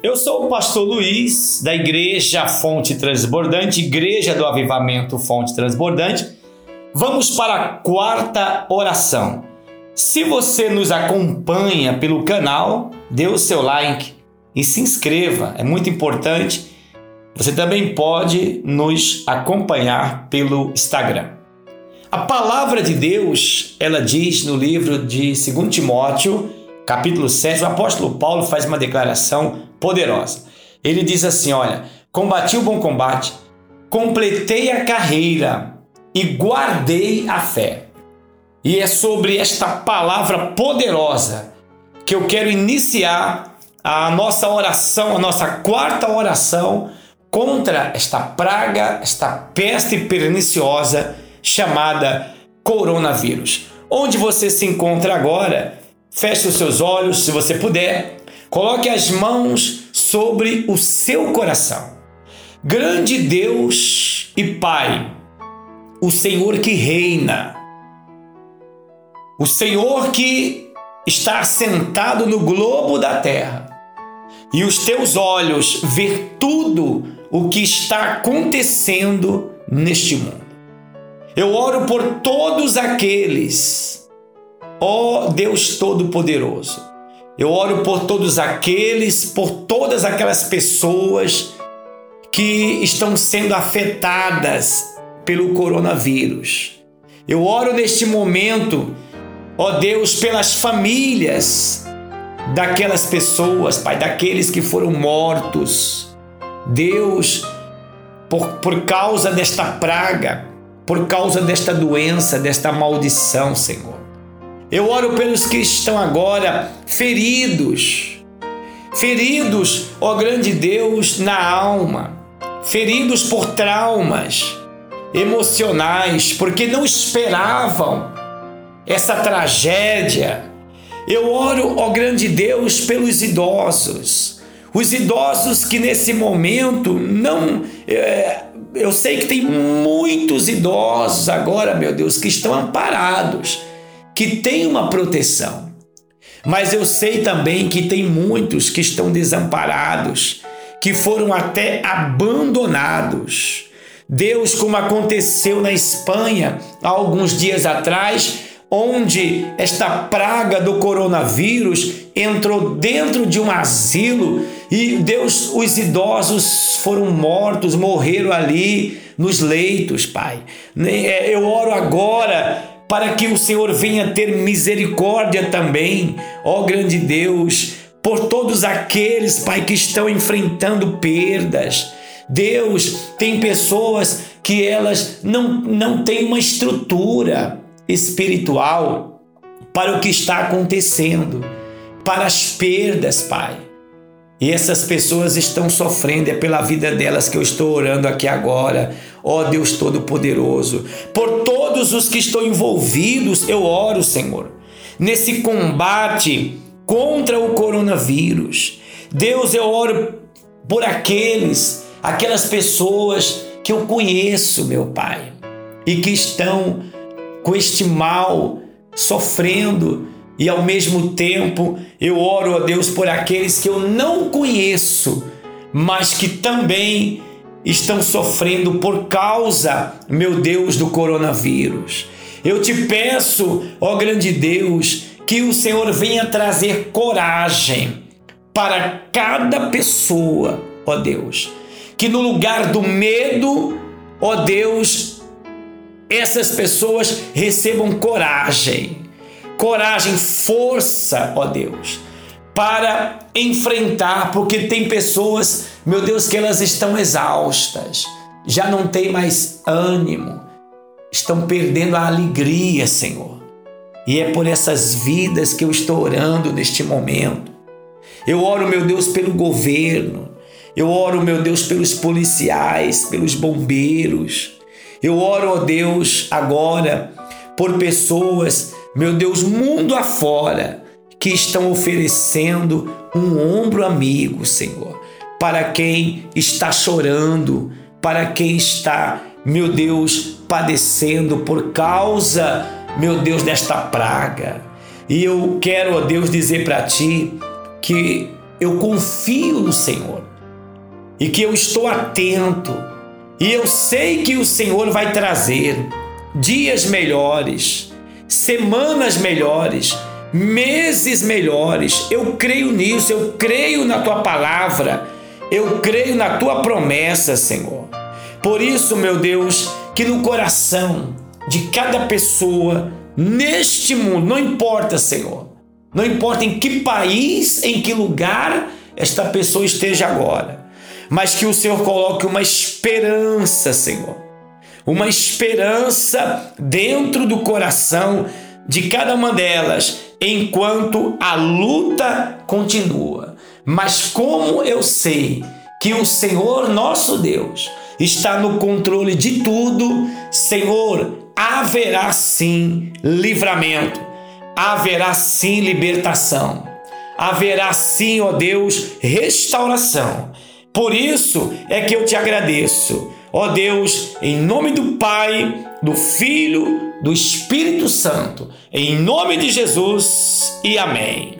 Eu sou o pastor Luiz, da Igreja Fonte Transbordante, Igreja do Avivamento Fonte Transbordante. Vamos para a quarta oração. Se você nos acompanha pelo canal, dê o seu like e se inscreva, é muito importante. Você também pode nos acompanhar pelo Instagram. A palavra de Deus, ela diz no livro de 2 Timóteo, capítulo 7, o apóstolo Paulo faz uma declaração poderosa. Ele diz assim: Olha, combati o bom combate, completei a carreira e guardei a fé. E é sobre esta palavra poderosa que eu quero iniciar a nossa oração, a nossa quarta oração contra esta praga, esta peste perniciosa chamada coronavírus. Onde você se encontra agora, feche os seus olhos, se você puder, coloque as mãos sobre o seu coração. Grande Deus e Pai, o Senhor que reina, o Senhor que está sentado no globo da terra, e os teus olhos ver tudo o que está acontecendo neste mundo. Eu oro por todos aqueles, ó Deus Todo-Poderoso. Eu oro por todos aqueles, por todas aquelas pessoas que estão sendo afetadas pelo coronavírus. Eu oro neste momento, ó Deus, pelas famílias daquelas pessoas, Pai, daqueles que foram mortos. Deus, por, por causa desta praga, por causa desta doença, desta maldição, Senhor. Eu oro pelos que estão agora feridos, feridos, ó grande Deus, na alma, feridos por traumas emocionais, porque não esperavam essa tragédia. Eu oro, ó grande Deus, pelos idosos, os idosos que nesse momento não. É, eu sei que tem muitos idosos agora, meu Deus, que estão amparados, que têm uma proteção. Mas eu sei também que tem muitos que estão desamparados, que foram até abandonados. Deus, como aconteceu na Espanha há alguns dias atrás, onde esta praga do coronavírus entrou dentro de um asilo e Deus, os idosos foram mortos, morreram ali nos leitos, Pai. É, eu oro agora para que o Senhor venha ter misericórdia também, ó grande Deus, por todos aqueles, Pai, que estão enfrentando perdas. Deus, tem pessoas que elas não, não têm uma estrutura espiritual para o que está acontecendo, para as perdas, Pai. E essas pessoas estão sofrendo, é pela vida delas que eu estou orando aqui agora. Ó oh, Deus Todo-Poderoso, por todos os que estão envolvidos, eu oro, Senhor, nesse combate contra o coronavírus. Deus, eu oro por aqueles, aquelas pessoas que eu conheço, meu Pai, e que estão com este mal, sofrendo, e ao mesmo tempo eu oro a Deus por aqueles que eu não conheço, mas que também estão sofrendo por causa, meu Deus, do coronavírus. Eu te peço, ó grande Deus, que o Senhor venha trazer coragem para cada pessoa, ó Deus. Que no lugar do medo, ó Deus, essas pessoas recebam coragem, coragem, força, ó Deus, para enfrentar, porque tem pessoas, meu Deus, que elas estão exaustas, já não tem mais ânimo, estão perdendo a alegria, Senhor. E é por essas vidas que eu estou orando neste momento. Eu oro, meu Deus, pelo governo. Eu oro, meu Deus, pelos policiais, pelos bombeiros eu oro, ó Deus, agora por pessoas, meu Deus, mundo afora, que estão oferecendo um ombro amigo, Senhor, para quem está chorando, para quem está, meu Deus, padecendo por causa, meu Deus, desta praga. E eu quero, ó Deus, dizer para ti que eu confio no Senhor e que eu estou atento e eu sei que o Senhor vai trazer dias melhores, semanas melhores, meses melhores. Eu creio nisso, eu creio na tua palavra, eu creio na tua promessa, Senhor. Por isso, meu Deus, que no coração de cada pessoa neste mundo, não importa, Senhor, não importa em que país, em que lugar esta pessoa esteja agora, mas que o Senhor coloque uma esperança, Senhor. Uma esperança dentro do coração de cada uma delas, enquanto a luta continua. Mas como eu sei que o Senhor nosso Deus está no controle de tudo, Senhor, haverá sim livramento, haverá sim libertação, haverá sim, ó Deus, restauração por isso é que eu te agradeço, ó Deus, em nome do Pai, do Filho, do Espírito Santo, em nome de Jesus e amém.